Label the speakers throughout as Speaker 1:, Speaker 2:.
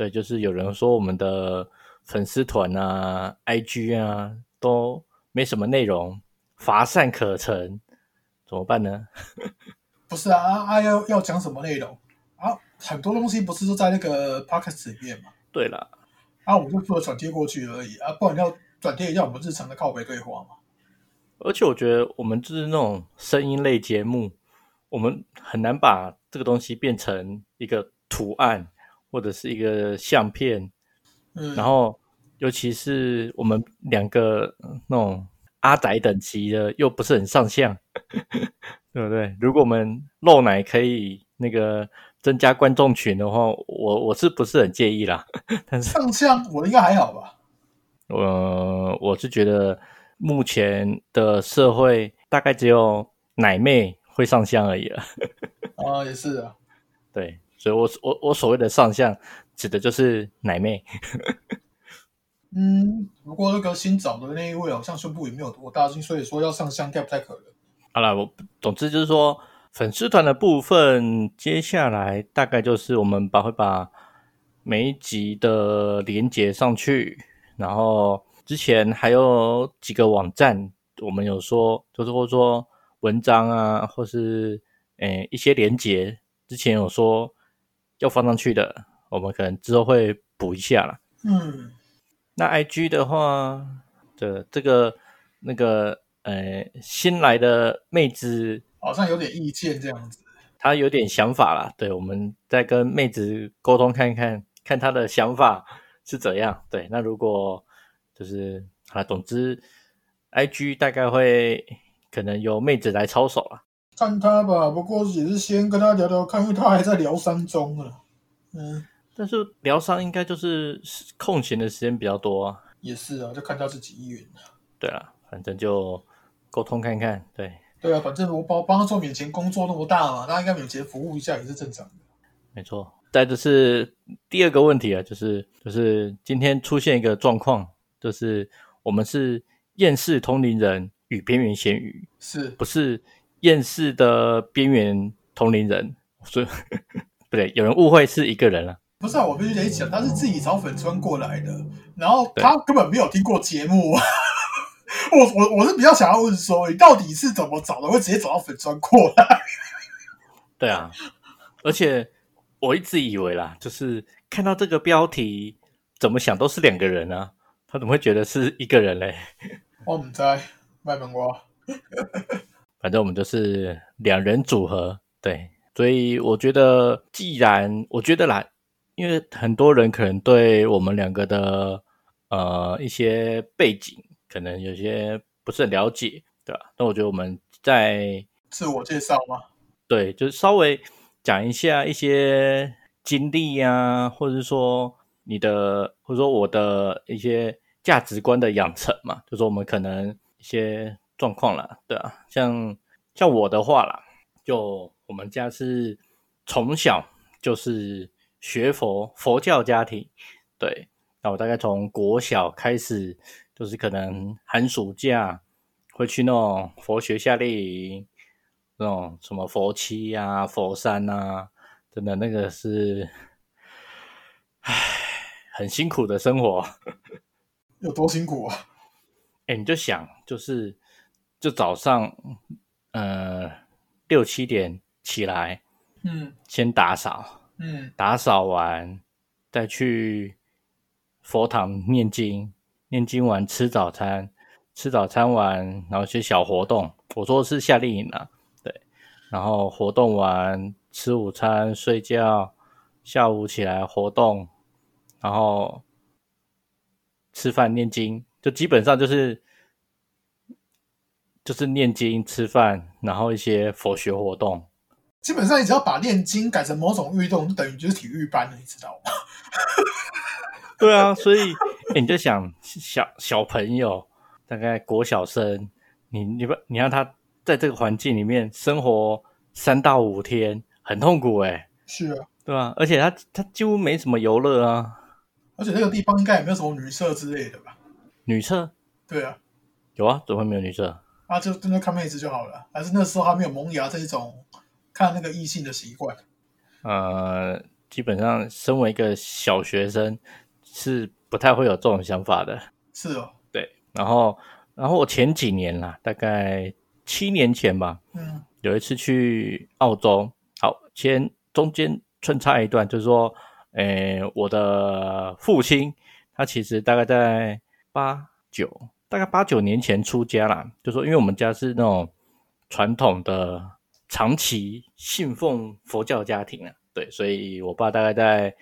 Speaker 1: 对，就是有人说我们的粉丝团啊、IG 啊都没什么内容，乏善可陈，怎么办呢？
Speaker 2: 不是啊啊啊！要要讲什么内容啊？很多东西不是都在那个 podcast 里面嘛？
Speaker 1: 对了，
Speaker 2: 啊，我们就负责转贴过去而已啊，不然要转贴一下我们日常的靠北对话嘛。
Speaker 1: 而且我觉得我们就是那种声音类节目，我们很难把这个东西变成一个图案或者是一个相片，
Speaker 2: 嗯，
Speaker 1: 然后尤其是我们两个呃那种阿宅等级的，又不是很上相，对不对？如果我们露奶可以那个增加观众群的话，我我是不是很介意啦？但是
Speaker 2: 上相我应该还好吧？
Speaker 1: 呃，我是觉得目前的社会大概只有奶妹会上相而已了。
Speaker 2: 啊，也是啊。
Speaker 1: 对，所以我我我所谓的上相，指的就是奶妹。
Speaker 2: 嗯，不过那个新找的那一位好像胸部也没有多大，所以说要上相应该不太可能。
Speaker 1: 好了，我总之就是说，粉丝团的部分，接下来大概就是我们把会把每一集的连接上去，然后之前还有几个网站，我们有说，就是或者说文章啊，或是诶一些连接，之前有说要放上去的，我们可能之后会补一下啦。
Speaker 2: 嗯，
Speaker 1: 那 IG 的话，这这个那个呃新来的妹子，
Speaker 2: 好像有点意见这样子。
Speaker 1: 她有点想法啦，对，我们再跟妹子沟通看看，看她的想法是怎样。对，那如果就是啊，总之 IG 大概会可能由妹子来操手啦。
Speaker 2: 看他吧，不过也是先跟他聊聊看，因为他还在疗伤中啊。嗯，
Speaker 1: 但是疗伤应该就是空闲的时间比较多啊。
Speaker 2: 也是啊，就看他自己意愿。
Speaker 1: 对啊，反正就沟通看看，对。
Speaker 2: 对啊，反正我帮帮他做免钱工作那么大嘛，他应该免钱服务一下也是正常的。
Speaker 1: 没错，再就是第二个问题啊，就是就是今天出现一个状况，就是我们是厌世同龄人与边缘咸鱼，
Speaker 2: 是
Speaker 1: 不是厌世的边缘同龄人，所以 不对，有人误会是一个人了、
Speaker 2: 不是啊？我必须得讲，他是自己找粉川过来的，然后他根本没有听过节目。我我我是比较想要问说，你到底是怎么找的？会直接找到粉川过来？
Speaker 1: 对啊，而且我一直以为啦，就是看到这个标题，怎么想都是两个人啊，他怎么会觉得是一个人嘞？
Speaker 2: 我唔知，卖门瓜。
Speaker 1: 反正我们就是两人组合，对，所以我觉得，既然我觉得啦，因为很多人可能对我们两个的呃一些背景，可能有些不是很了解，对吧？那我觉得我们在
Speaker 2: 自我介绍吗？
Speaker 1: 对，就是稍微讲一下一些经历呀、或者是说你的，或者说我的一些价值观的养成嘛，就是我们可能一些状况了，对啊，像像我的话啦，就我们家是从小就是学佛佛教家庭，对，那我大概从国小开始，就是可能寒暑假会去那种佛学夏令营。那种什么佛七啊、佛山啊，真的那个是，唉，很辛苦的生活。
Speaker 2: 有多辛苦啊？
Speaker 1: 哎，你就想，就是就早上，呃，六七点起来，
Speaker 2: 嗯
Speaker 1: 先打扫，
Speaker 2: 嗯
Speaker 1: 打扫完再去佛堂念经，念经完吃早餐，吃早餐完然后去小活动。我说是夏令营啊，对，然后活动完吃午餐睡觉，下午起来活动，然后吃饭念经，就基本上就是就是念经吃饭，然后一些佛学活动。
Speaker 2: 基本上你只要把念经改成某种运动，就等于就是体育班了，你知道吗？
Speaker 1: 对啊，所以、诶你就想小小朋友，大概国小生，你你不你让他在这个环境里面生活三到五天，很痛苦诶、
Speaker 2: 是啊，
Speaker 1: 对啊、而且他他几乎没什么游乐啊，
Speaker 2: 而且那个地方应该也没有什么女厕之类的吧？
Speaker 1: 女厕
Speaker 2: 对啊，
Speaker 1: 有啊，怎么会没有女厕？
Speaker 2: 啊，就真的看妹子就好了。还是那时候还没有萌芽这一种看那个异性的习惯。
Speaker 1: 呃，基本上身为一个小学生是不太会有这种想法的。
Speaker 2: 是哦，
Speaker 1: 对，然后然后我前几年啦，大概七年前吧，
Speaker 2: 嗯
Speaker 1: 有一次去澳洲，好，先中间穿插一段，就是说，诶，我的父亲他其实大概在八九，大概八九年前出家啦，就说因为我们家是那种传统的长期信奉佛教家庭啊，对，所以我爸大概在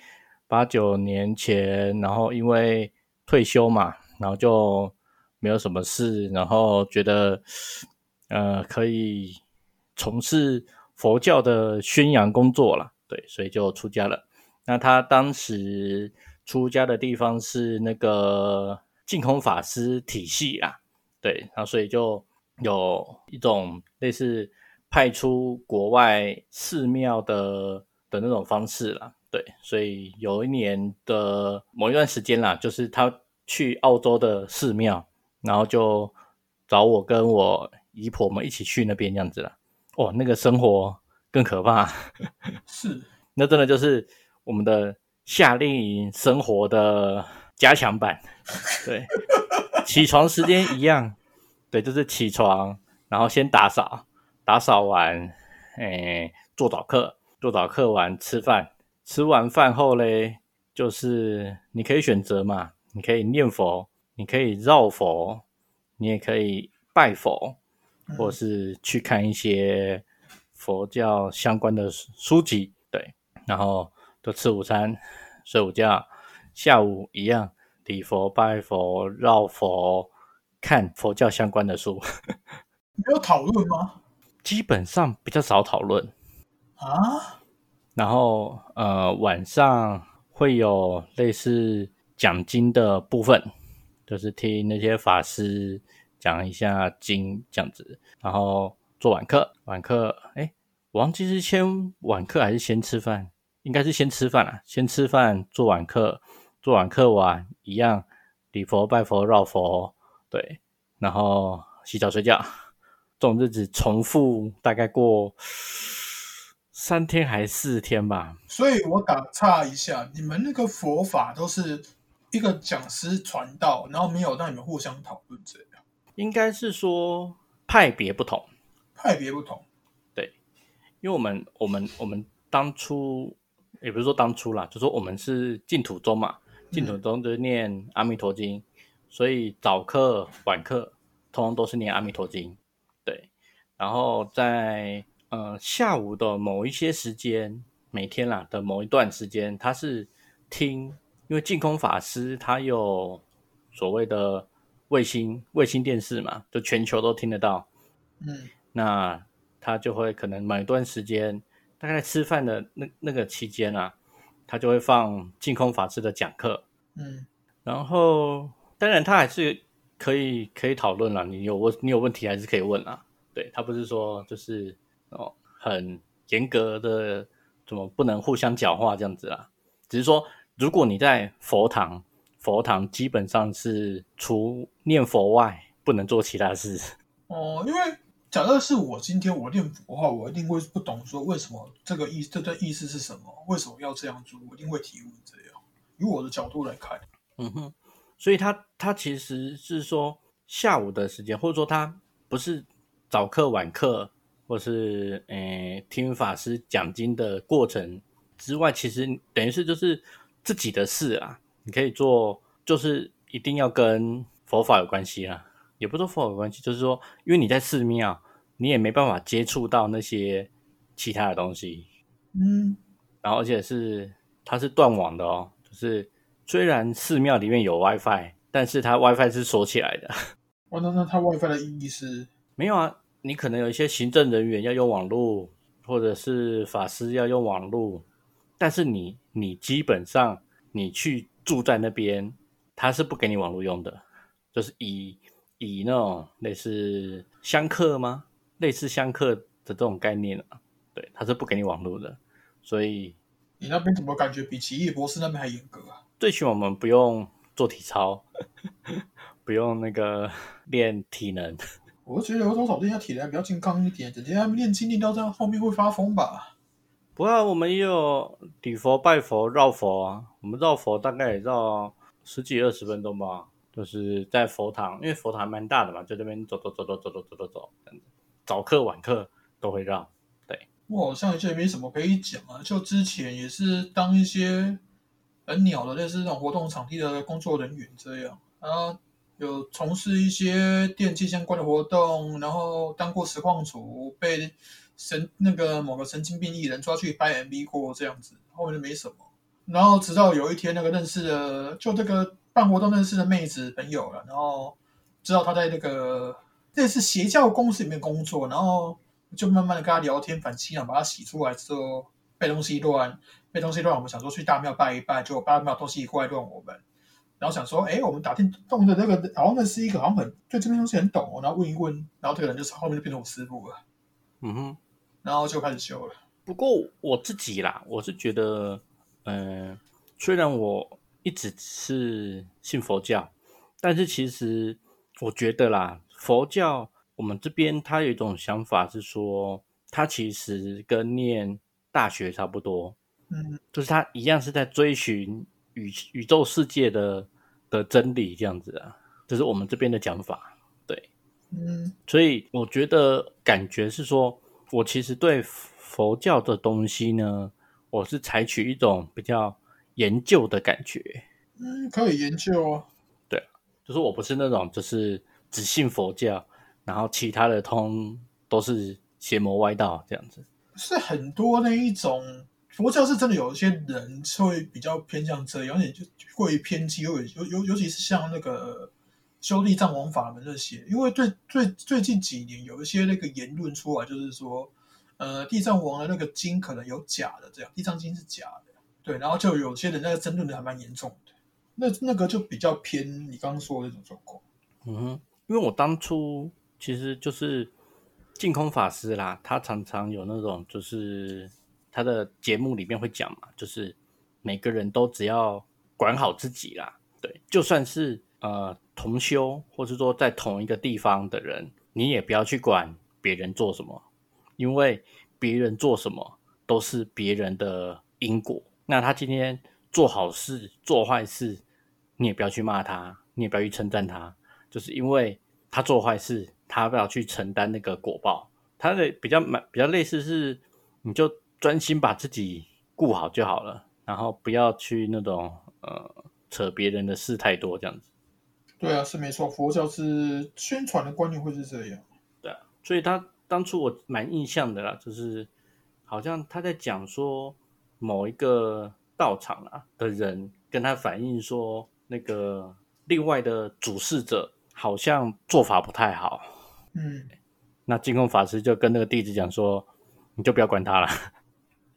Speaker 1: 八九年前，然后因为退休嘛，然后就没有什么事，然后觉得呃可以从事佛教的宣扬工作了，对，所以就出家了。那他当时出家的地方是那个净空法师体系啦，对，然后所以就有一种类似派出国外寺庙的的那种方式啦，对，所以有一年的某一段时间啦，就是他去澳洲的寺庙，然后就找我跟我姨婆们一起去那边这样子啦。哦，那个生活更可怕，
Speaker 2: 是，
Speaker 1: 那真的就是我们的夏令营生活的加强版。对，起床时间一样，对，就是起床，然后先打扫，打扫完，诶，做早课，做早课完吃饭，吃完饭后嘞，就是你可以选择嘛，你可以念佛，你可以绕佛，你也可以拜佛，或是去看一些佛教相关的书书籍，对，然后就吃午餐，睡午觉，下午一样礼佛、拜佛、绕佛，看佛教相关的书，
Speaker 2: 没有讨论吗？
Speaker 1: 基本上比较少讨论。
Speaker 2: 啊，
Speaker 1: 然后呃，晚上会有类似讲经的部分，就是听那些法师讲一下经这样子。然后做晚课，晚课，哎，我忘记是先晚课还是先吃饭，应该是先吃饭啊，先吃饭做晚课，做晚课完一样礼佛、拜佛、绕佛，对，然后洗澡睡觉。这种日子重复大概过三天还是四天吧。
Speaker 2: 所以我打岔一下，你们那个佛法都是一个讲师传道，然后没有让你们互相讨论这样，
Speaker 1: 应该是说派别不同，
Speaker 2: 派别不同。
Speaker 1: 对因为我们我们我们当初也不是说当初啦，就说我们是净土宗嘛，净土宗就是念阿弥陀经，所以早课晚课通通都是念阿弥陀经，对，然后在呃下午的某一些时间，每天啦的某一段时间，他是听，因为净空法师他有所谓的卫星卫星电视嘛，就全球都听得到，
Speaker 2: 嗯。
Speaker 1: 那他就会可能某一段时间，大概吃饭的那那个期间啊，他就会放净空法师的讲课，
Speaker 2: 嗯，
Speaker 1: 然后当然他还是可以可以讨论了，你有问你有问题还是可以问啊，对他不是说就是哦很严格的怎么不能互相讲话这样子啊，只是说如果你在佛堂，佛堂基本上是除念佛外不能做其他事。
Speaker 2: 哦，因为假设是我今天我念佛的话，我一定会不懂说为什么这个意这段意思是什么，为什么要这样做，我一定会提问这样。以我的角度来看，
Speaker 1: 嗯哼，所以他他其实是说下午的时间，或者说他不是早课晚课，或是诶听法师讲经的过程之外，其实等于是就是自己的事啊，你可以做，就是一定要跟佛法有关系啦，也不是说佛法有关系，就是说因为你在寺庙，你也没办法接触到那些其他的东西，
Speaker 2: 嗯，
Speaker 1: 然后而且是它是断网的哦，就是虽然寺庙里面有 WiFi，但是它 WiFi 是锁起来的。
Speaker 2: 哇，那那它 WiFi 的意义是，
Speaker 1: 没有啊，你可能有一些行政人员要用网络，或者是法师要用网络，但是你你基本上你去住在那边，他是不给你网络用的，就是以以那种类似香客吗？类似相克的这种概念啊，对，他是不给你网络的，所以
Speaker 2: 你那边怎么感觉比奇异博士那边还严格啊？
Speaker 1: 最起码我们不用做体操，不用那个练体能。
Speaker 2: 我觉得有多少练下体能比较健康一点，整天练筋练到这样后面会发疯吧？
Speaker 1: 不过我们也有礼佛、拜佛、绕佛啊。我们绕佛大概也绕十几二十分钟吧，就是在佛堂，因为佛堂蛮大的嘛，就这边走走走走走走走走走，这样子。早课晚课都会让。对，
Speaker 2: 我好像也没什么可以讲啊。就之前也是当一些很鸟的类似那种活动场地的工作人员这样然后。有从事一些电器相关的活动，然后当过实况组，被神那个某个神经病艺人抓去拍 MV 过这样子，后面就没什么。然后直到有一天，那个认识的就这个办活动认识的妹子朋友了，然后知道他在那个类似邪教公司里面工作，然后就慢慢的跟他聊天，反正想把他洗出来之后，被东西乱，被东西乱，我们想说去大庙拜一拜，结果大庙东西过来乱我们。然后想说，哎，我们打电动的那个，好像那是一个，好像很对这边东西很懂哦。然后问一问，然后这个人就是后面就变成我师傅了。
Speaker 1: 嗯哼，
Speaker 2: 然后就开始修了。
Speaker 1: 不过我自己啦，我是觉得，嗯，虽然我一直是信佛教，但是其实我觉得啦，佛教我们这边它有一种想法是说，它其实跟念大学差不多，
Speaker 2: 嗯，
Speaker 1: 就是它一样是在追寻。宇宇宙世界的的真理这样子啊，这是我们这边的讲法，对，
Speaker 2: 嗯，
Speaker 1: 所以我觉得感觉是说，我其实对佛教的东西呢，我是采取一种比较研究的感觉，
Speaker 2: 嗯，可以研究啊，
Speaker 1: 对，就是我不是那种就是只信佛教，然后其他的通都是邪魔歪道这样子，
Speaker 2: 是很多那一种。佛教是真的有一些人会比较偏向这样，而且就会偏激，尤尤尤尤其是像那个修地藏王法门那些，因为最最最近几年有一些那个言论出来，就是说，呃，地藏王的那个经可能有假的，这样地藏经是假的，对，然后就有些人在争论的还蛮严重的，那那个就比较偏你刚刚说的那种状况。
Speaker 1: 嗯，因为我当初其实就是净空法师啦，他常常有那种就是。他的节目里面会讲嘛，就是每个人都只要管好自己啦，对，就算是呃同修，或是说在同一个地方的人，你也不要去管别人做什么，因为别人做什么都是别人的因果。那他今天做好事做坏事，你也不要去骂他，你也不要去称赞他，就是因为他做坏事，他不要去承担那个果报。他的比较蛮比较类似是，你就。专心把自己顾好就好了，然后不要去那种呃扯别人的事太多这样子。
Speaker 2: 对啊，是没错，佛教是宣传的观念会是这样。
Speaker 1: 对啊，所以他当初我蛮印象的啦，就是好像他在讲说某一个道场啊的人跟他反映说，那个另外的主事者好像做法不太好。
Speaker 2: 嗯，
Speaker 1: 那净空法师就跟那个弟子讲说，你就不要管他了。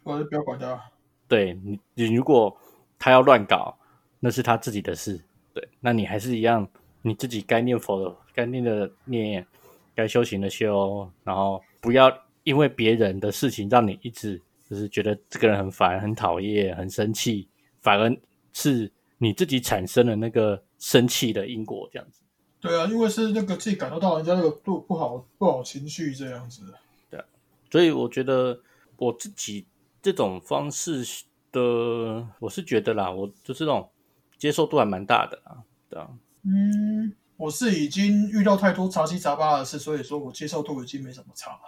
Speaker 2: 我就不要管他。
Speaker 1: 对你，你如果他要乱搞，那是他自己的事。对，那你还是一样，你自己该念佛的，该念的念，该修行的修，然后不要因为别人的事情让你一直就是觉得这个人很烦、很讨厌、很生气，反而是你自己产生了那个生气的因果，这样子。
Speaker 2: 对啊，因为是那个自己感受到人家那个不不好不好情绪这样子。
Speaker 1: 对，所以我觉得我自己。这种方式的，我是觉得啦，我就是那种接受度还蛮大的啊，对啊。
Speaker 2: 嗯，我是已经遇到太多杂七杂八的事，所以说我接受度已经没什么差了。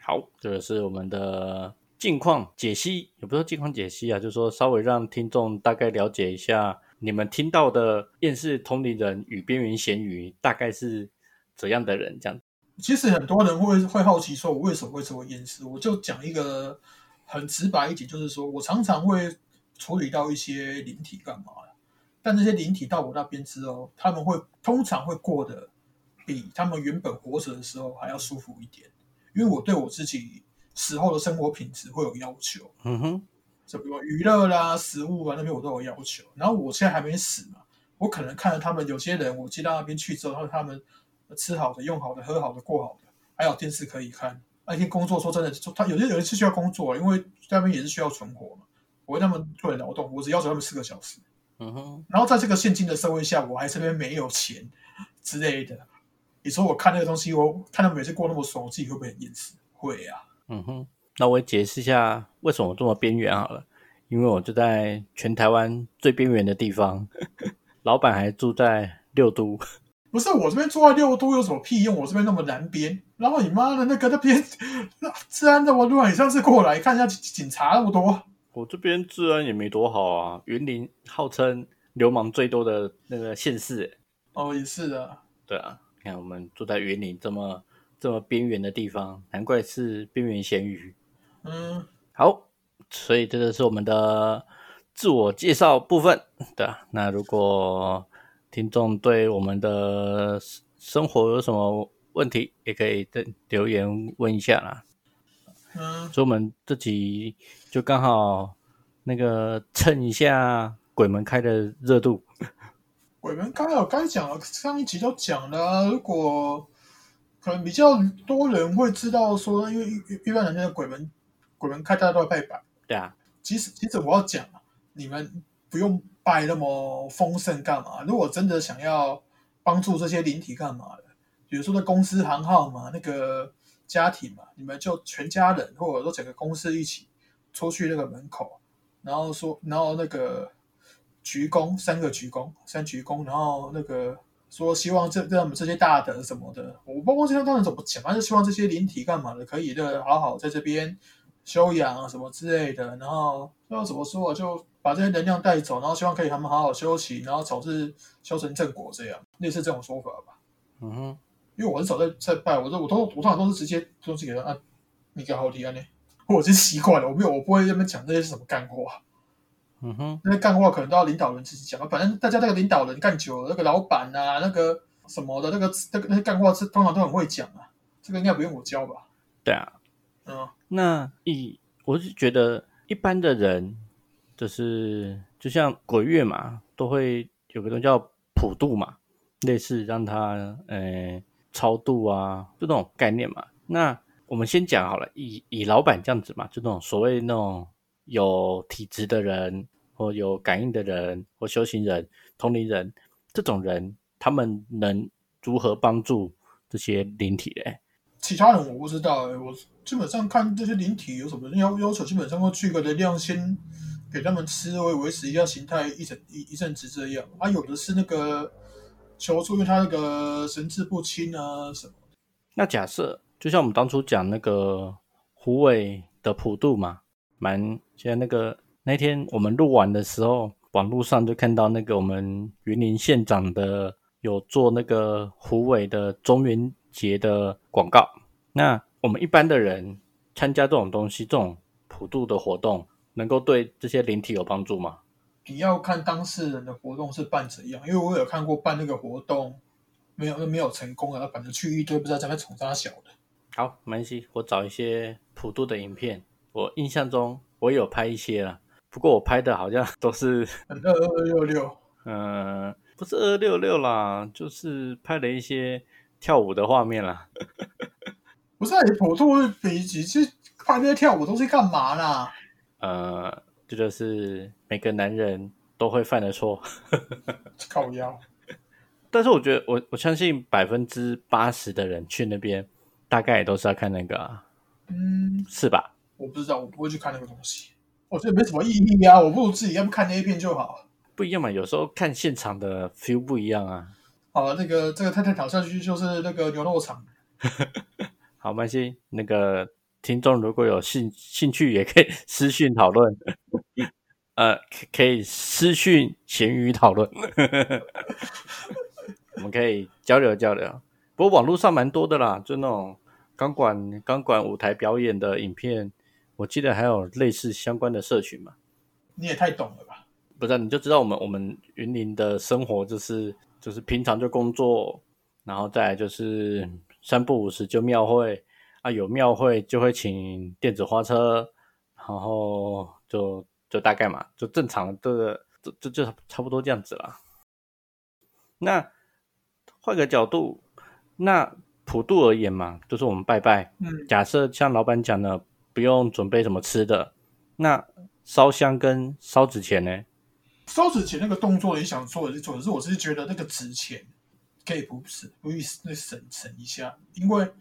Speaker 1: 好，这个是我们的近况解析，也不是近况解析啊，就是说稍微让听众大概了解一下，你们听到的厌世同龄人与边缘咸鱼大概是怎样的人？这样。
Speaker 2: 其实很多人会会好奇说，我为什么会成为厌世？我就讲一个。很直白一点，就是说我常常会处理到一些灵体干嘛但这些灵体到我那边之后，他们会通常会过得比他们原本活着的时候还要舒服一点，因为我对我自己死后的生活品质会有要求。
Speaker 1: 嗯哼，
Speaker 2: 什么娱乐啦、食物啊那边我都有要求。然后我现在还没死嘛，我可能看到他们有些人，我接到那边去之后，他们吃好的、用好的、喝好的、过好的，还有电视可以看。那天工作说真的，他有些人是需要工作，因为那边也是需要存活嘛。我为他们做点劳动，我只要求他们四个小时。
Speaker 1: 嗯哼，
Speaker 2: 然后在这个现今的社会下，我还这边没有钱之类的。你说我看那个东西，我看他们每次过那么爽，我自己会不会很厌世？会啊。
Speaker 1: 嗯哼，那我也解释一下为什么这么边缘好了。因为我就在全台湾最边缘的地方，老板还住在六都。
Speaker 2: 不是我这边住在六都有什么屁用？我这边那么南边，然后你妈的那个那边 治安这么乱，你上次过来看一下警察那么多。
Speaker 1: 我这边治安也没多好啊，云林号称流氓最多的那个县市。
Speaker 2: 哦，也是的。
Speaker 1: 对啊，你看我们住在云林这么这么边缘的地方，难怪是边缘咸鱼。
Speaker 2: 嗯，
Speaker 1: 好。所以这个是我们的自我介绍部分，对那如果听众对我们的生活有什么问题，也可以在留言问一下啦。
Speaker 2: 嗯，
Speaker 1: 所以我们这集就刚好那个蹭一下鬼门开的热度。
Speaker 2: 鬼门开我该讲了，上一集都讲了。如果可能比较多人会知道说，因为一般人家的鬼门鬼门开，大家都要拜拜。
Speaker 1: 对啊，
Speaker 2: 其实其实我要讲你们不用拜那么丰盛干嘛？如果真的想要帮助这些灵体干嘛的，比如说在公司行号嘛，那个家庭嘛，你们就全家人或者说整个公司一起出去那个门口，然后说，然后那个鞠躬，三个鞠躬，三鞠躬，然后那个说希望这让我们这些大德什么的，我不忘记他当时怎么讲，反正希望这些灵体干嘛的，可以的好好在这边。修养啊，什么之类的，然后要怎么说，就把这些能量带走，然后希望可以他们好好休息，然后早日修成正果，这样类似这种说法吧。
Speaker 1: 嗯哼，
Speaker 2: 因为我很少在在拜，我都我都我通常都是直接东西给他啊，你给好提啊呢，我已经习惯了，我没有我不会那边讲那些是什么干话。
Speaker 1: 嗯哼，
Speaker 2: 那些干话可能都要领导人自己讲啊，反正大家那个领导人干久了，那个老板啊，那个什么的，那个那个那些干话是通常都很会讲啊，这个应该不用我教吧？
Speaker 1: 对啊。
Speaker 2: 嗯，
Speaker 1: 那以我是觉得一般的人，就是就像鬼月嘛，都会有个东西叫普渡嘛，类似让他呃超度啊，就那种概念嘛。那我们先讲好了，以以老板这样子嘛，就那种所谓那种有体质的人，或有感应的人，或修行人、同龄人，这种人，他们能如何帮助这些灵体嘞？
Speaker 2: 其他人我不知道，我基本上看这些灵体有什么要要求，基本上会聚个能量先给他们吃，会维持一下形态一整一一阵子这样。啊，有的是那个求助，因为他那个神志不清啊什么。
Speaker 1: 那假设就像我们当初讲那个胡伟的普渡嘛，蛮现在那个那天我们录完的时候，网络上就看到那个我们云林县长的有做那个胡伟的中原。节的广告，那我们一般的人参加这种东西，这种普渡的活动，能够对这些灵体有帮助吗？
Speaker 2: 你要看当事人的活动是办怎样，因为我有看过办那个活动，没有没有成功啊，反正去一堆不知道在那宠啥小的。
Speaker 1: 好，没关系，我找一些普渡的影片，我印象中我有拍一些了，不过我拍的好像都是
Speaker 2: 二二六六，
Speaker 1: 嗯，不是二六六啦，就是拍了一些。跳舞的画面啦，
Speaker 2: 不是你普通的比起去看那些跳舞都是干嘛啦？
Speaker 1: 呃，这就是每个男人都会犯的错，
Speaker 2: 靠腰。
Speaker 1: 但是我觉得，我我相信百分之八十的人去那边，大概也都是要看那个，
Speaker 2: 嗯，
Speaker 1: 是吧？
Speaker 2: 我不知道，我不会去看那个东西，我觉得没什么意义啊。我不如自己要不看那一片就好。
Speaker 1: 不一样嘛，有时候看现场的 feel 不一样啊。
Speaker 2: 好，那个这个太太挑下去就是那个牛肉场。
Speaker 1: 好，关系。那个听众如果有兴兴趣，也可以 私讯讨论。呃，可以私讯咸鱼讨论。我们可以交流交流。不过网络上蛮多的啦，就那种钢管钢管舞台表演的影片，我记得还有类似相关的社群嘛。
Speaker 2: 你也太懂了吧？
Speaker 1: 不是，你就知道我们我们云林的生活就是。就是平常就工作，然后再就是三不五时就庙会啊，有庙会就会请电子花车，然后就就大概嘛，就正常的这这，就就就差不多这样子了。那换个角度，那普渡而言嘛，就是我们拜拜。
Speaker 2: 嗯，
Speaker 1: 假设像老板讲的，不用准备什么吃的，那烧香跟烧纸钱呢？
Speaker 2: 烧纸钱那个动作，你想做的是做，可是我是觉得那个纸钱可以不是不意那省省一下，因为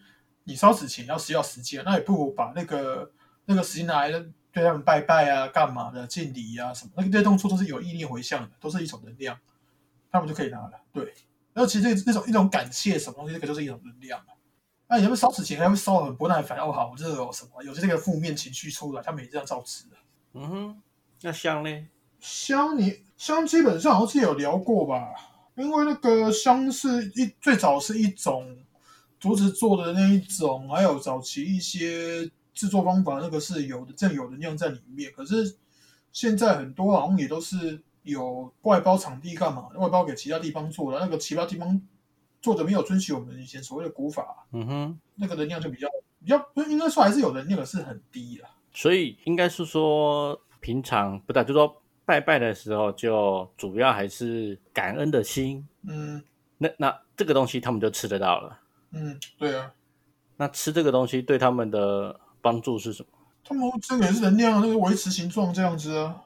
Speaker 2: 你烧纸钱要需要时间，那也不如把那个那个时间拿来对他们拜拜啊、干嘛的敬礼啊什么，那个这些动作都是有意念回向的，都是一种能量，他们就可以拿了。对，然后其实那种一种感谢什么东西，这个就是一种能量。那你们烧纸钱还会烧得很不耐烦，哦好热哦什么，有些这个负面情绪出来，他们也这样照吃的。
Speaker 1: 嗯哼，那香呢？
Speaker 2: 香你香基本上好像有聊过吧，因为那个香是一最早是一种竹子做的那一种，还有早期一些制作方法，那个是有的正有的酿在里面。可是现在很多好像也都是有外包场地干嘛，外包给其他地方做的，那个其他地方做的没有遵循我们以前所谓的古法，
Speaker 1: 嗯哼，
Speaker 2: 那个能量就比较比较，不应该说还是有能量，可是很低啊。
Speaker 1: 所以应该是说平常不对，就说拜拜的时候，就主要还是感恩的心。
Speaker 2: 嗯
Speaker 1: 那那这个东西他们就吃得到了。
Speaker 2: 嗯，对啊。
Speaker 1: 那吃这个东西对他们的帮助是什么？
Speaker 2: 他们这个也是能量，那个维持形状这样子啊。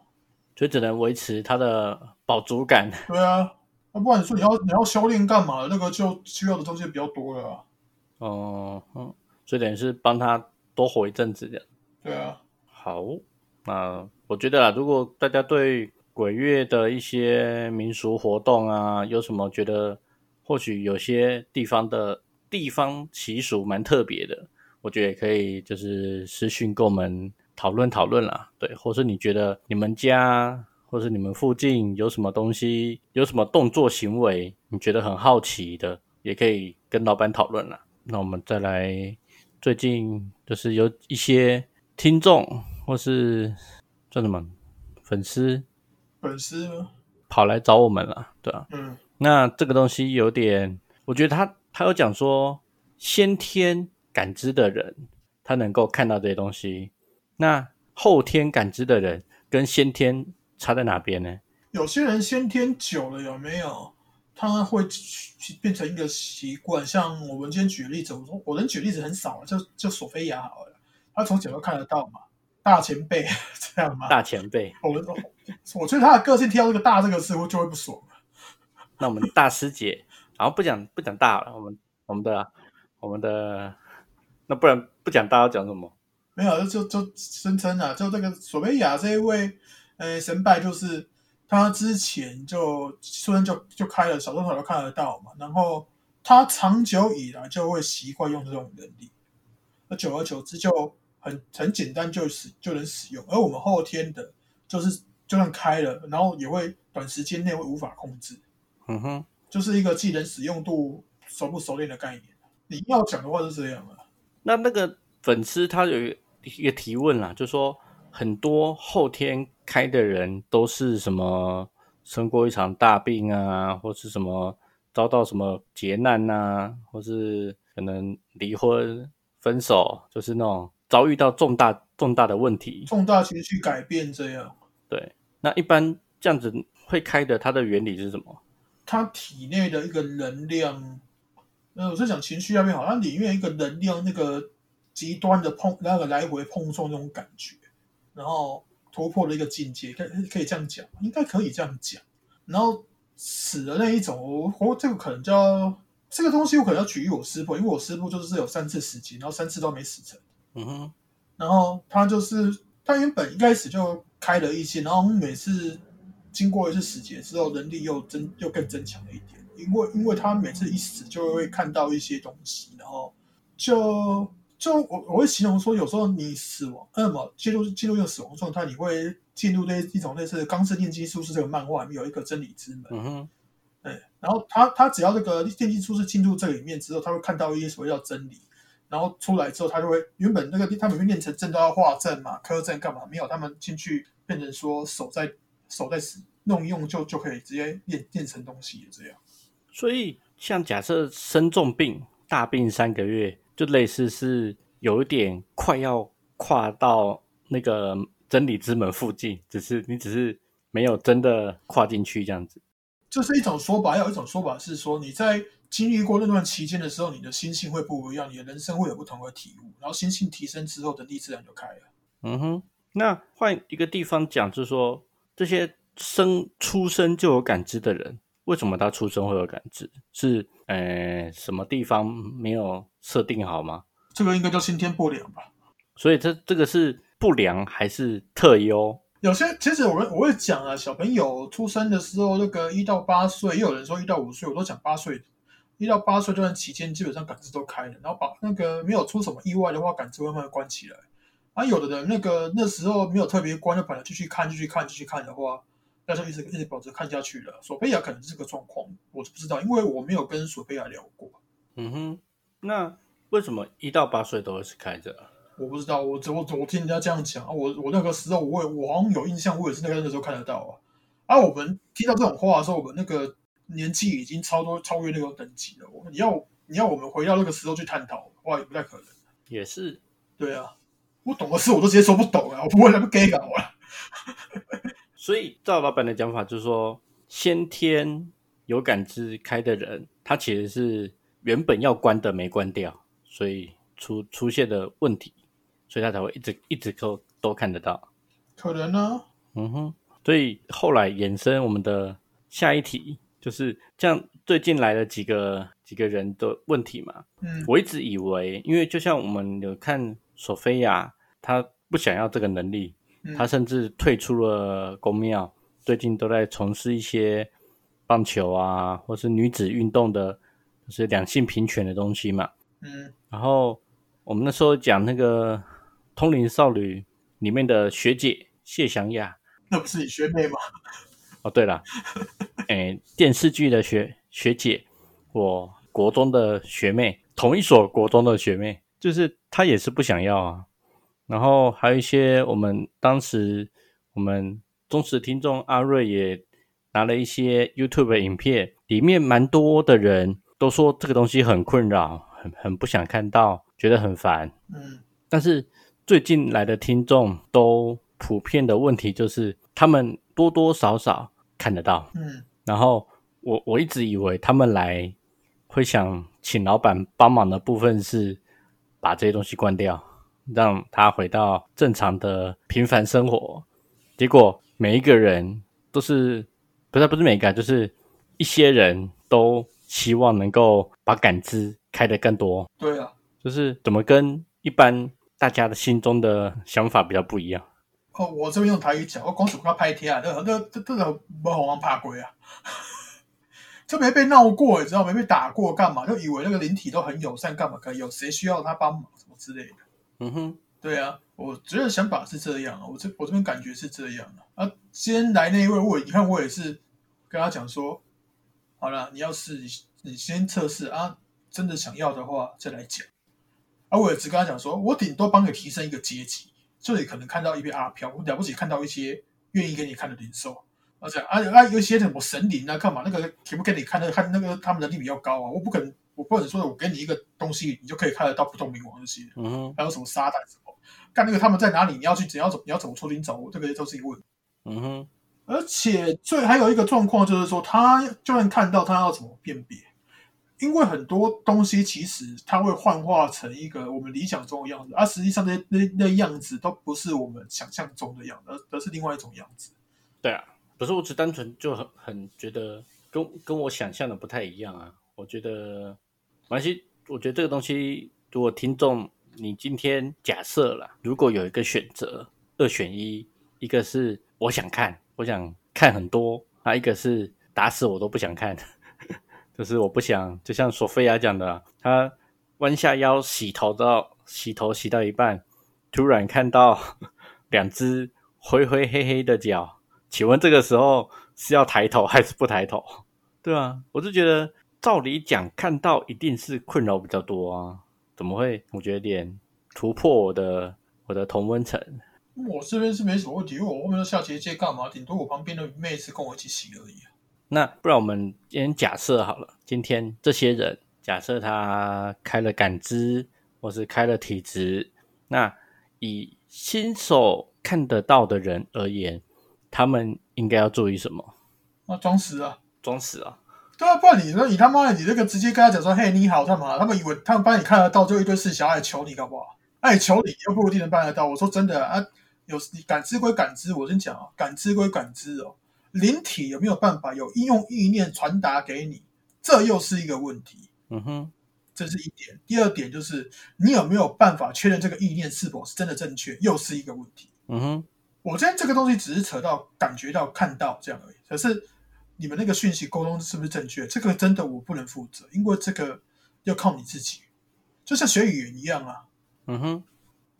Speaker 1: 就只能维持它的饱足感。
Speaker 2: 对啊，那不管你说你要你要修炼干嘛？那个就需要的东西比较多了、啊。
Speaker 1: 哦、嗯，所以等于是帮他多活一阵子这样。
Speaker 2: 对啊，
Speaker 1: 好，那我觉得啊，如果大家对鬼月的一些民俗活动啊，有什么觉得或许有些地方的地方习俗蛮特别的，我觉得也可以就是私讯跟我们讨论讨论啦。对，或是你觉得你们家或是你们附近有什么东西，有什么动作行为，你觉得很好奇的，也可以跟老板讨论啦。那我们再来，最近就是有一些听众或是叫什么粉丝
Speaker 2: 粉丝？
Speaker 1: 跑来找我们了，对啊。
Speaker 2: 嗯
Speaker 1: 那这个东西有点，我觉得他他有讲说，先天感知的人他能够看到这些东西，那后天感知的人跟先天差在哪边呢？
Speaker 2: 有些人先天久了有没有？他会变成一个习惯。像我们今天举的例子，我说我能举例子很少，就就索菲亚好了，他从小就看得到嘛，大前辈 这样吗。
Speaker 1: 大前辈，
Speaker 2: 我们我觉得他的个性听到这个“大”这个字，就会不爽。
Speaker 1: 那我们大师姐，然后不讲不讲大了，我们我们的我们的，那不然不讲大要讲什么？
Speaker 2: 没有，就就声称啊，就这个索菲亚这一位，呃，神拜就是他之前就虽然就就开了，小多少都看得到嘛，然后他长久以来就会习惯用这种能力，那久而久之就很很简单就使就能使用，而我们后天的，就是就算开了，然后也会短时间内会无法控制，
Speaker 1: 嗯哼，
Speaker 2: 就是一个技能使用度熟不熟练的概念。你要讲的话是这样啊，
Speaker 1: 那那个粉丝他有一个提问啦，就说很多后天开的人都是什么生过一场大病啊，或是什么遭到什么劫难呐、或是可能离婚、分手，就是那种遭遇到重大重大的问题。
Speaker 2: 重大情绪改变这样。
Speaker 1: 对，那一般这样子会开的，它的原理是什么？
Speaker 2: 他体内的一个能量，呃，我在讲情绪那边好，像里面一个能量那个极端的碰，那个来回碰撞那种感觉，然后突破了一个境界，可以可以这样讲，应该可以这样讲。然后死的那一种，我我这个可能叫这个东西，我可能要取于我师傅，因为我师傅就是有三次死机，然后三次都没死成。
Speaker 1: 嗯哼，
Speaker 2: 然后他就是他原本一开始就开了一些，然后每次经过一次死劫之后，能力又增又更增强了一点，因为因为他每次一死就会看到一些东西，然后就就我我会形容说，有时候你死亡，那么进入进入一个死亡状态，你会进入那一种类似《钢之炼金术士》这个漫画里面有一个真理之门，
Speaker 1: 嗯哼，
Speaker 2: 对，然后他他只要这个电竞术士进入这里面之后，他会看到一些所谓叫真理，然后出来之后，他就会原本那个他们练成正都要画阵嘛、科正干嘛，没有他们进去变成说手在手在使弄用就就可以直接练练成东西这样。
Speaker 1: 所以像假设生重病、大病三个月，就类似是有一点快要跨到那个真理之门附近，只是你只是没有真的跨进去这样子。
Speaker 2: 这是一种说法，还有一种说法是说，你在经历过那段期间的时候，你的心性会不一样，你的人生会有不同的体悟，然后心性提升之后，能力自然就开了。
Speaker 1: 嗯哼，那换一个地方讲，就是说这些生出生就有感知的人，为什么他出生会有感知？是呃什么地方没有设定好吗？
Speaker 2: 这个应该叫先天不良吧。
Speaker 1: 所以这这个是不良还是特优？
Speaker 2: 有些其实我我会讲啊，小朋友出生的时候，那个一到八岁，也有人说一到五岁，我都讲八岁，一到八岁这段期间，基本上感知都开了，然后把那个没有出什么意外的话，感知会慢慢关起来。啊，有的人那个那时候没有特别关，就本来继续看，继续看，继续看的话，那就一直一直保持看下去了。索菲亚可能是个状况，我不知道，因为我没有跟索菲亚聊过。
Speaker 1: 嗯哼，那为什么一到八岁都会是开着？
Speaker 2: 我不知道，我我我听人家这样讲啊，我我那个时候我也我好像有印象，我也是那个那时候看得到啊。啊，我们听到这种话的时候，我们那个年纪已经超多超越那个等级了。我你要你要我们回到那个时候去探讨，哇，也不太可能。
Speaker 1: 也是，
Speaker 2: 对啊，我懂的事我都直接说不懂啊，我不会那么 gay 搞啊。
Speaker 1: 所以赵老板的讲法就是说，先天有感知开的人，他其实是原本要关的没关掉，所以出出现的问题。所以他才会一直一直都都看得到，
Speaker 2: 可能呢。
Speaker 1: 嗯哼，所以后来衍生我们的下一题，就是像最近来了几个几个人的问题嘛。
Speaker 2: 嗯，
Speaker 1: 我一直以为，因为就像我们有看索菲亚，她不想要这个能力，她甚至退出了公庙，最近都在从事一些棒球啊，或是女子运动的，就是两性平权的东西嘛。
Speaker 2: 嗯，
Speaker 1: 然后我们那时候讲那个。通灵少女里面的学姐谢祥雅，
Speaker 2: 那不是你学妹吗？
Speaker 1: 哦，对了，哎，电视剧的学学姐，我国中的学妹，同一所国中的学妹，就是她也是不想要啊。然后还有一些我们当时我们忠实听众阿瑞也拿了一些 YouTube 影片，里面蛮多的人都说这个东西很困扰，很很不想看到，觉得很烦。
Speaker 2: 嗯，
Speaker 1: 但是。最近来的听众都普遍的问题就是，他们多多少少看得到，
Speaker 2: 嗯，
Speaker 1: 然后我我一直以为他们来会想请老板帮忙的部分是把这些东西关掉，让他回到正常的平凡生活。结果每一个人都是，不是不是每个，就是一些人都希望能够把感知开得更多。
Speaker 2: 对啊，
Speaker 1: 就是怎么跟一般。大家的心中的想法比较不一样。
Speaker 2: 哦，我这边用台语讲，我光是他拍贴啊，那那这这个没红王怕鬼啊，就没被闹过，你知道没被打过，干嘛？就以为那个灵体都很友善，干嘛？可以有谁需要他帮忙什么之类的？
Speaker 1: 嗯哼，
Speaker 2: 对啊，我觉得想法是这样啊，我这我这边感觉是这样啊。啊，今天来那一位，我你看我也是跟他讲说，好了，你要是你先测试啊，真的想要的话再来讲。啊我也只跟他讲说，我顶多帮你提升一个阶级，就你可能看到一片阿飘，我了不起看到一些愿意给你看的灵兽，而且啊啊有一些什么神灵啊，干嘛那个给不给你看？那看那个他们的力比较高啊，我不可能，我不能说我给你一个东西，你就可以看得到不动明王那些，
Speaker 1: 嗯，
Speaker 2: 还有什么撒旦什么，看那个他们在哪里，你要去怎样怎你要怎么出灵找，这个都是一个问题，
Speaker 1: 嗯哼，
Speaker 2: 而且最还有一个状况就是说，他就算看到，他要怎么辨别？因为很多东西其实它会幻化成一个我们理想中的样子，而实际上那那那样子都不是我们想象中的样子，而而是另外一种样子。
Speaker 1: 对啊，不是我只单纯就很很觉得跟跟我想象的不太一样啊。我觉得，关系，我觉得这个东西，如果听众你今天假设了，如果有一个选择，二选一，一个是我想看，我想看很多，啊，一个是打死我都不想看。就是我不想，就像索菲亚讲的，他弯下腰洗头到洗头洗到一半，突然看到 两只灰灰黑黑的脚，请问这个时候是要抬头还是不抬头？对啊，我就觉得照理讲看到一定是困扰比较多啊，怎么会？我觉得有点突破我的我的同温层。
Speaker 2: 我这边是没什么问题，因为我后面的下结界干嘛？顶多我旁边的妹是跟我一起洗而已啊。
Speaker 1: 那不然我们先假设好了，今天这些人假设他开了感知，或是开了体质，那以新手看得到的人而言，他们应该要注意什么？
Speaker 2: 啊，装死啊！
Speaker 1: 装死啊！
Speaker 2: 对啊，不然你说你他妈的，你这个直接跟他讲说，嘿，你好，干嘛？他们以为他们帮你看得到，就一堆事小来求你，搞不好？哎，求你又不一定能办得到。我说真的啊，有你感知归感知，我先讲啊，感知归感知哦，灵体有没有办法有应用意念传达给你？这又是一个问题。
Speaker 1: 嗯哼，
Speaker 2: 这是一点。第二点就是你有没有办法确认这个意念是否是真的正确，又是一个问题。
Speaker 1: 嗯哼，
Speaker 2: 我今天这个东西只是扯到感觉到看到这样而已，可是。你们那个讯息沟通是不是正确？这个真的我不能负责，因为这个要靠你自己，就像学语言一样啊。
Speaker 1: 嗯哼，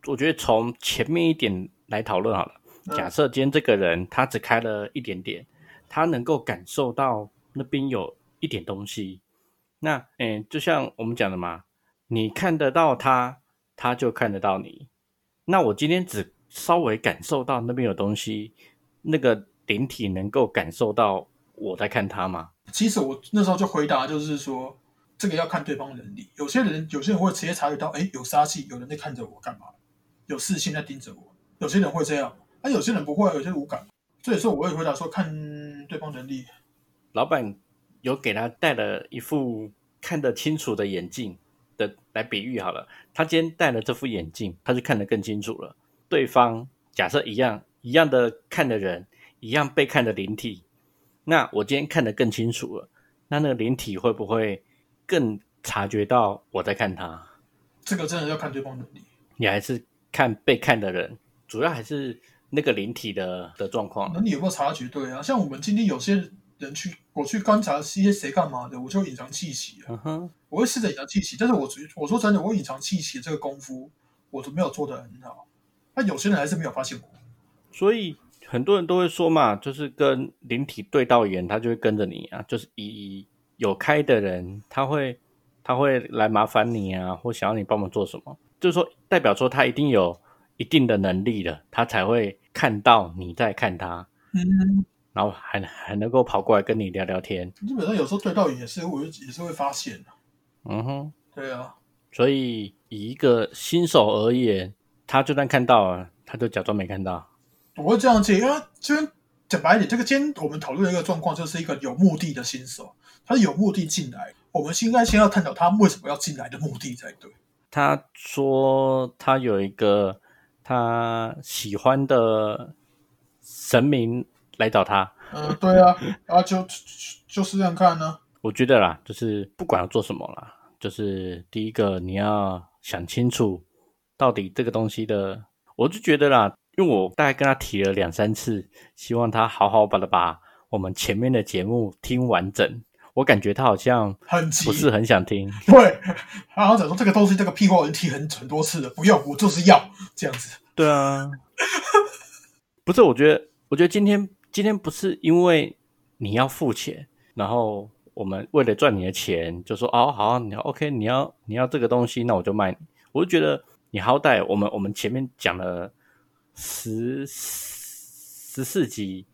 Speaker 1: 我觉得从前面一点来讨论好了。假设今天这个人他只开了一点点，他能够感受到那边有一点东西。那，嗯，就像我们讲的嘛，你看得到他，他就看得到你。那我今天只稍微感受到那边有东西，那个灵体能够感受到。我在看他吗？
Speaker 2: 其实我那时候就回答，就是说这个要看对方能力。有些人，有些人会直接察觉到，哎，有杀气，有人在看着我干嘛？有视线在盯着我。有些人会这样，那有些人不会，有些人无感。所以说，我会回答说，看对方能力。
Speaker 1: 老板有给他戴了一副看得清楚的眼镜的来比喻好了。他今天戴了这副眼镜，他就看得更清楚了。对方假设一样一样的看的人，一样被看的灵体。那我今天看得更清楚了，那那个灵体会不会更察觉到我在看他？
Speaker 2: 这个真的要看对方能力。
Speaker 1: 你还是看被看的人，主要还是那个灵体的的状况。
Speaker 2: 那你有没有察觉？对啊，像我们今天有些人去，我去观察一些谁干嘛的，我就隐藏气息
Speaker 1: 啊。嗯哼，
Speaker 2: 我会试着隐藏气息，但是我我说真的，我隐藏气息这个功夫，我都没有做的很好。那有些人还是没有发现我，
Speaker 1: 所以。很多人都会说嘛，就是跟灵体对到眼，他就会跟着你啊。就是以有开的人，他会他会来麻烦你啊，或想要你帮忙做什么，就是说代表说他一定有一定的能力了，他才会看到你在看他，
Speaker 2: 嗯，
Speaker 1: 然后还还能够跑过来跟你聊聊天。
Speaker 2: 基本上有时候对到也是我也是会发现的，
Speaker 1: 嗯哼，
Speaker 2: 对啊。
Speaker 1: 所以以一个新手而言，他就算看到了，他就假装没看到。
Speaker 2: 我会这样解，因为这边讲白一点，这个今天我们讨论的一个状况，就是一个有目的的新手，他是有目的进来，我们应该先要探讨他为什么要进来的目的才对。
Speaker 1: 他说他有一个他喜欢的神明来找他。
Speaker 2: 嗯，对啊，啊就就是这样看呢。
Speaker 1: 我觉得啦，就是不管要做什么啦，就是第一个你要想清楚，到底这个东西的，我就觉得啦。因为我大概跟他提了两三次，希望他好好把它把我们前面的节目听完整。我感觉他好像
Speaker 2: 很
Speaker 1: 不是很想听。
Speaker 2: 对，他好像说这个东西这个屁话我已经提很很多次了，不用，我就是要这样子。
Speaker 1: 对啊，不是，我觉得，我觉得今天今天不是因为你要付钱，然后我们为了赚你的钱，就说哦好，你要 OK，你要你要这个东西，那我就卖你。我就觉得你好歹我们我们前面讲了。十十四集，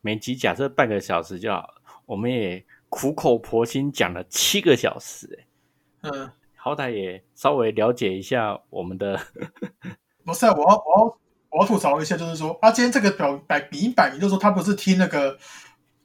Speaker 1: 每集假设半个小时就好，我们也苦口婆心讲了七个小时，
Speaker 2: 嗯，
Speaker 1: 好歹也稍微了解一下我们的。
Speaker 2: 不是，我要我要我要吐槽一下，就是说，啊，今天这个表摆明摆明就说他不是听那个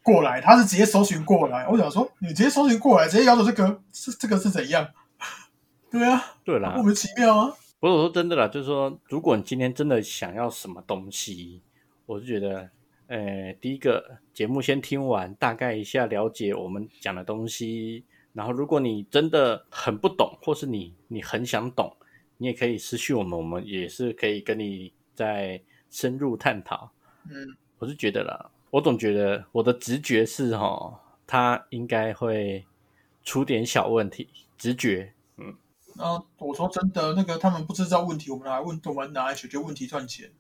Speaker 2: 过来，他是直接搜寻过来。我想说，你直接搜寻过来，直接要求这个是这个是怎样？对啊，
Speaker 1: 对啦，
Speaker 2: 莫名其妙啊。
Speaker 1: 不是我说真的啦，就是说，如果你今天真的想要什么东西，我是觉得，呃，第一个节目先听完，大概一下了解我们讲的东西。然后，如果你真的很不懂，或是你你很想懂，你也可以私讯我们，我们也是可以跟你再深入探讨。
Speaker 2: 嗯，
Speaker 1: 我是觉得啦，我总觉得我的直觉是哈，他应该会出点小问题，直觉。
Speaker 2: 嗯啊，我说真的，那个他们不知道问题，我们来问，我们拿来解决问题赚钱。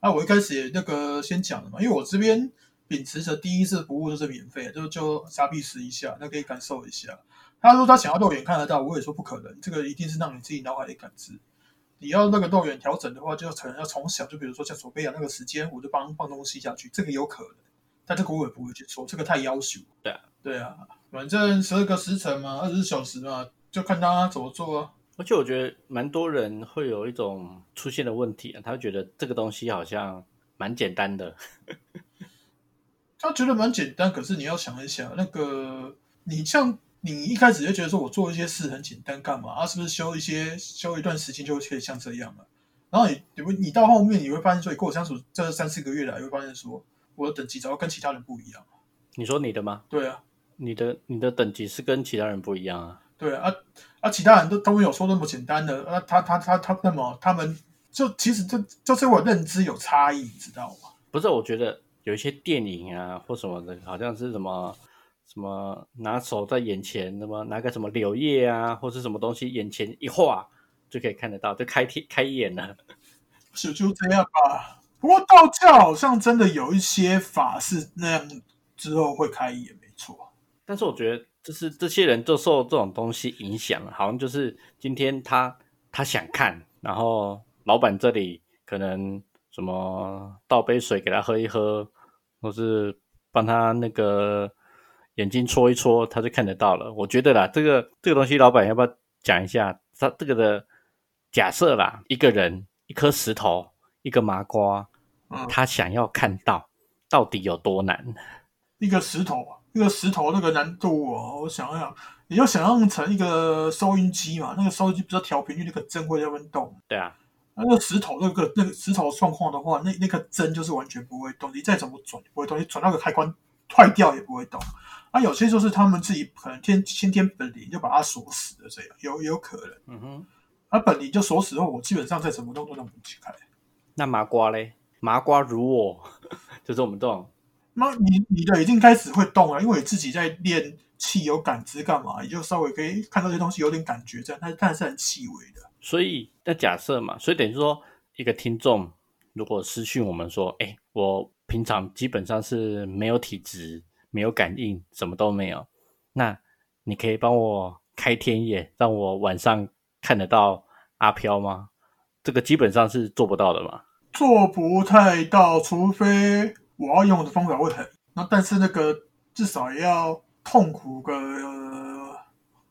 Speaker 2: 啊，我一开始也那个先讲了嘛，因为我这边秉持着第一次服务就是免费，就就傻逼试一下，那可以感受一下。他说他想要肉眼看得到，我也说不可能，这个一定是让你自己脑海里感知。你要那个肉眼调整的话，就可能要从小，就比如说像索菲亚那个时间，我就帮放东西下去，这个有可能。但这个我也不会去说，这个太要求。
Speaker 1: 对啊，
Speaker 2: 对啊，反正十二个时辰嘛，二十四小时嘛，就看他怎么做啊。
Speaker 1: 而且我觉得蛮多人会有一种出现的问题啊，他会觉得这个东西好像蛮简单的。
Speaker 2: 他觉得蛮简单，可是你要想一想，那个你像你一开始就觉得说我做一些事很简单，干嘛啊？是不是修一些修一段时间就可以像这样了？然后你你会你到后面你会发现说，你跟我相处这三四个月来，你会发现说我的等级早就跟其他人不一样。
Speaker 1: 你说你的吗？
Speaker 2: 对啊，
Speaker 1: 你的你的等级是跟其他人不一样啊。
Speaker 2: 对啊啊，其他人都都没有说那么简单的啊，他他他他那么他们就其实这就是我认知有差异，你知道吗？
Speaker 1: 不是，我觉得有一些电影啊或什么的，好像是什么什么拿手在眼前，那么拿个什么柳叶啊，或是什么东西眼前一画就可以看得到，就开天开眼了。
Speaker 2: 是就这样吧。不过道教好像真的有一些法是那样之后会开眼，没错。
Speaker 1: 但是我觉得，就是这些人就受这种东西影响，好像就是今天他他想看，然后老板这里可能什么倒杯水给他喝一喝，或是帮他那个眼睛搓一搓，他就看得到了。我觉得啦，这个这个东西，老板要不要讲一下？他这个的假设啦，一个人一颗石头，一个麻瓜，
Speaker 2: 嗯，
Speaker 1: 他想要看到到底有多难？
Speaker 2: 一个石头，一个石头那个难度哦，我想想，你就想象成一个收音机嘛，那个收音机不是调频率，那个针会在那边动。
Speaker 1: 对啊，
Speaker 2: 那个石头那个那个石头状况的话，那那个针就是完全不会动，你再怎么转也不会动，你转那个开关坏掉也不会动。啊，有些就是他们自己可能天先天本领就把它锁死了，这样有有可能。
Speaker 1: 嗯哼。
Speaker 2: 啊，本领就锁死后，我基本上再怎么动都弄不起来。
Speaker 1: 那麻瓜嘞？麻瓜如我，就是我们这种。
Speaker 2: 那你你的已经开始会动了，因为你自己在练气有感知干嘛？也就稍微可以看到这些东西有点感觉，这样，但但是很细微的。
Speaker 1: 所以那假设嘛，所以等于说一个听众如果私讯我们说，哎，我平常基本上是没有体质、没有感应，什么都没有，那你可以帮我开天眼，让我晚上。看得到阿飘吗？这个基本上是做不到的嘛。
Speaker 2: 做不太到，除非我要用的方法会很那，但是那个至少也要痛苦个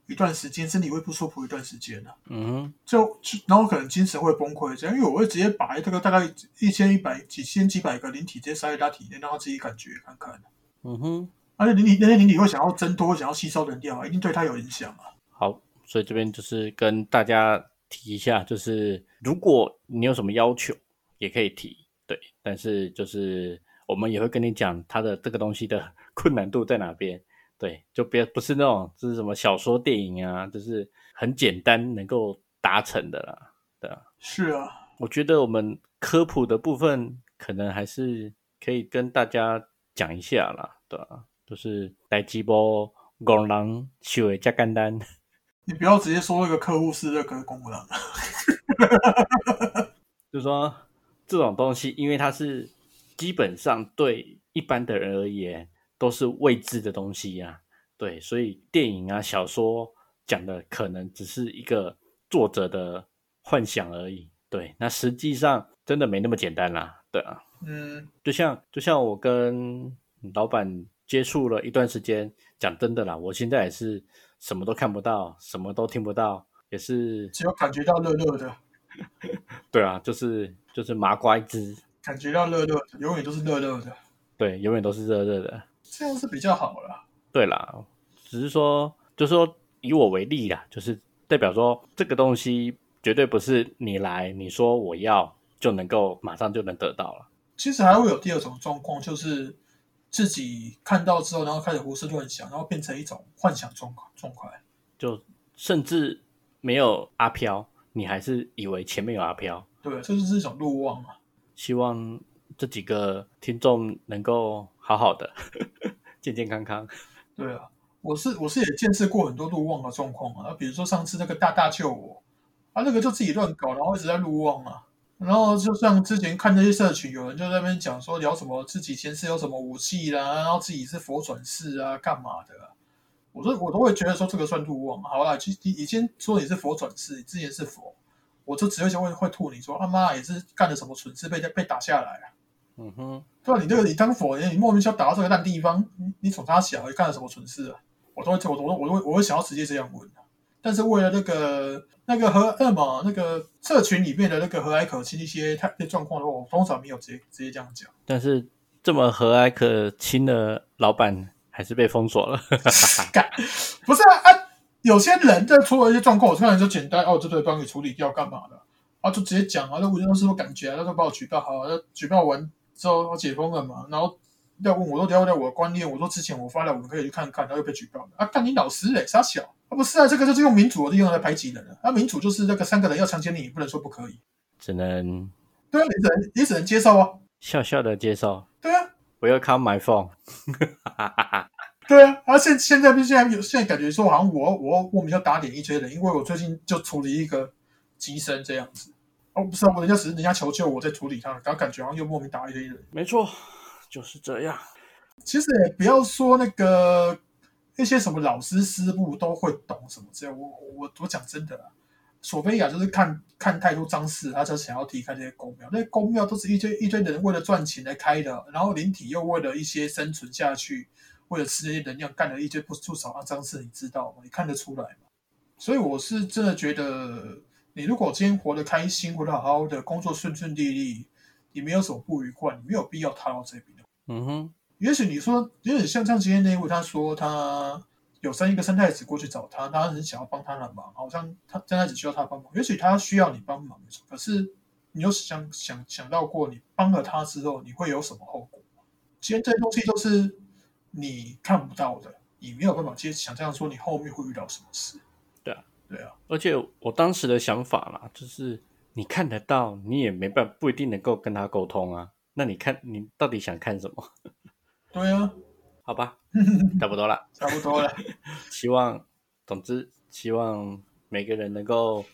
Speaker 2: 一段时间，身体会不舒服一段时间呢。
Speaker 1: 嗯，
Speaker 2: 就然后可能精神会崩溃这样，因为我会直接把这个大概一千一百几千几百个灵体直接塞在他体内，让他自己感觉看看。
Speaker 1: 嗯哼，
Speaker 2: 而且灵体那些灵体会想要挣脱，想要吸收能量啊，一定对他有影响啊。
Speaker 1: 好。所以这边就是跟大家提一下，就是如果你有什么要求，也可以提，对。但是就是我们也会跟你讲它的这个东西的困难度在哪边，对。就别不是那种就是什么小说、电影啊，就是很简单能够达成的啦，对啊。
Speaker 2: 是啊，
Speaker 1: 我觉得我们科普的部分可能还是可以跟大家讲一下啦，对啊。就是来几波工人修的加干单。
Speaker 2: 你不要直接说那个客户是那个公能，
Speaker 1: 就说这种东西，因为它是基本上对一般的人而言都是未知的东西呀，对，所以电影啊、小说讲的可能只是一个作者的幻想而已，对，那实际上真的没那么简单啦，对啊，
Speaker 2: 嗯，
Speaker 1: 就像就像我跟老板接触了一段时间，讲真的啦，我现在也是。什么都看不到，什么都听不到，也是
Speaker 2: 只有感觉到热热的。
Speaker 1: 对啊，就是就是麻瓜一只，
Speaker 2: 感觉到热热的，永远都是热热的。
Speaker 1: 对，永远都是热热的，
Speaker 2: 这样是比较好了。
Speaker 1: 对啦，只是说，就是说以我为例啦，就是代表说这个东西绝对不是你来你说我要就能够马上就能得到了。
Speaker 2: 其实还会有第二种状况，就是。自己看到之后，然后开始胡思乱想，然后变成一种幻想状状况，
Speaker 1: 就甚至没有阿飘，你还是以为前面有阿飘。
Speaker 2: 对，这就是一种路望嘛。
Speaker 1: 希望这几个听众能够好好的，健健康康。
Speaker 2: 对啊，我是我是也见识过很多路望的状况啊，比如说上次那个大大救我，啊，那个就自己乱搞，然后一直在路望啊。然后就像之前看那些社群，有人就在那边讲说聊什么自己前世有什么武器啦，然后自己是佛转世啊，干嘛的？我说我都会觉得说这个算入妄。好了，就你已经说你是佛转世，你之前是佛，我就只会会会吐你说他妈也是干了什么蠢事被被打下来啊。
Speaker 1: 嗯哼，
Speaker 2: 对吧？你这个你当佛，你莫名其妙打到这个烂地方，你你从他小，你干了什么蠢事啊？我都会我我我会我会想要直接这样问但是为了那个那个和那么那个社群里面的那个和蔼可亲一些太状况的话，我通常没有直接直接这样讲。
Speaker 1: 但是这么和蔼可亲的老板还是被封锁了。
Speaker 2: 干不是啊啊！有些人在出了一些状况，我突然就简单哦，这对帮你处理掉干嘛的？啊，就直接讲啊，那我当时我感觉啊，那就把我举报好，那举报完之后解封了嘛，然后要问我都聊聊我的观念，我说之前我发了，我们可以去看看，然后又被举报了啊，干你老师嘞，傻小啊，不是啊，这个就是用民主的地方来排挤人了，啊，民主就是那个三个人要强奸你，你不能说不可以，
Speaker 1: 只能
Speaker 2: 对啊，你只能你只能接受啊，
Speaker 1: 笑笑的接受。
Speaker 2: 对啊，
Speaker 1: 不要 come my phone。
Speaker 2: 对啊，啊现现在不是现在有现在感觉说好像我我莫名要打脸一堆人，因为我最近就处理一个机身这样子。哦，不是啊，我人家只是人家求救，我在处理他，然后感觉好像又莫名打一堆人。
Speaker 1: 没错，就是这样。
Speaker 2: 其实也不要说那个那些什么老师师傅都会懂什么这样，我我我讲真的啦，索菲亚就是看看太多张氏，他就想要离开这些公庙，那些公庙都是一堆一堆人为了赚钱来开的，然后灵体又为了一些生存下去，为了吃那些能量干了一堆不不少肮脏事，你知道吗？你看得出来吗？所以我是真的觉得，你如果今天活得开心，活得好好的，工作顺顺利利，你没有什么不愉快，你没有必要踏到这边。
Speaker 1: 嗯哼，
Speaker 2: 也许你说，也许像像今天那位，他说他有生一个三太子过去找他，他很想要帮他的忙，好像他生太子需要他帮忙，也许他需要你帮忙，可是你有想想想到过，你帮了他之后，你会有什么后果吗？今天这些东西都是你看不到的，你没有办法接想这样说，你后面会遇到什么事？
Speaker 1: 对啊，
Speaker 2: 对啊，
Speaker 1: 而且我当时的想法啦，就是你看得到，你也没办法，不一定能够跟他沟通啊。那你看，你到底想看什么？
Speaker 2: 对啊，
Speaker 1: 好吧，差不多了。
Speaker 2: 差不多了。
Speaker 1: 希望，总之，希望每个人能够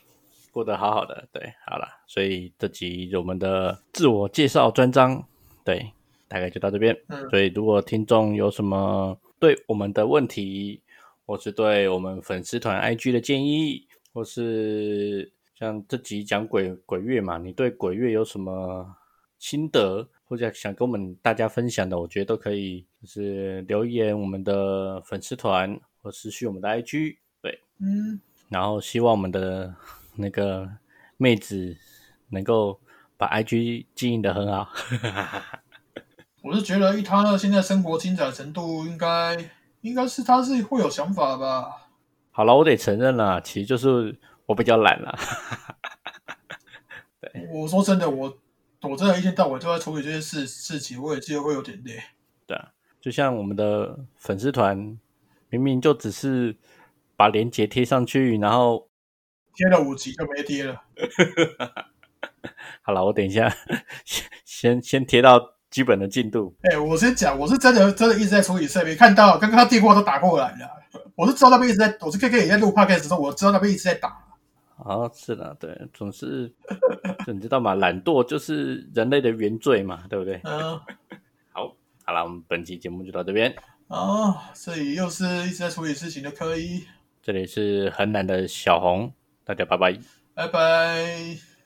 Speaker 1: 过得好好的。对，好了，所以这集我们的自我介绍专章，对，大概就到这边。
Speaker 2: 嗯
Speaker 1: 所以，如果听众有什么对我们的问题，或是对我们粉丝团 IG 的建议，或是像这集讲鬼鬼月嘛，你对鬼月有什么心得，或者想跟我们大家分享的，我觉得都可以，就是留言我们的粉丝团或私讯我们的 IG，对，
Speaker 2: 嗯，
Speaker 1: 然后希望我们的那个妹子能够把 IG 经营的很好。
Speaker 2: 我是觉得以他的现在生活精彩程度，应该应该是他是会有想法吧。
Speaker 1: 好了，我得承认了，其实就是我比较懒了。对。
Speaker 2: 我说真的，我我真的一天到晚都在处理这些事事情，我也觉得会有点累。
Speaker 1: 对啊，就像我们的粉丝团，明明就只是把链接贴上去，然后
Speaker 2: 贴了五集就没贴了。
Speaker 1: 好了，我等一下先先先贴到基本的进度。
Speaker 2: 哎、我先讲，我是真的真的一直在处理设备，看到刚刚他电话都打过来了，我是知道那边一直在，我是 K K 也在录 podcast 的时候，我知道那边一直在打。
Speaker 1: 哦，是的，对，总是就你知道吗？懒惰就是人类的原罪嘛，对不对？
Speaker 2: 嗯
Speaker 1: 好，好了，我们本期节目就到这边。
Speaker 2: 哦，这里又是一直在处理事情的科一，
Speaker 1: 这里是很懒的小红，大家拜拜。
Speaker 2: 拜拜。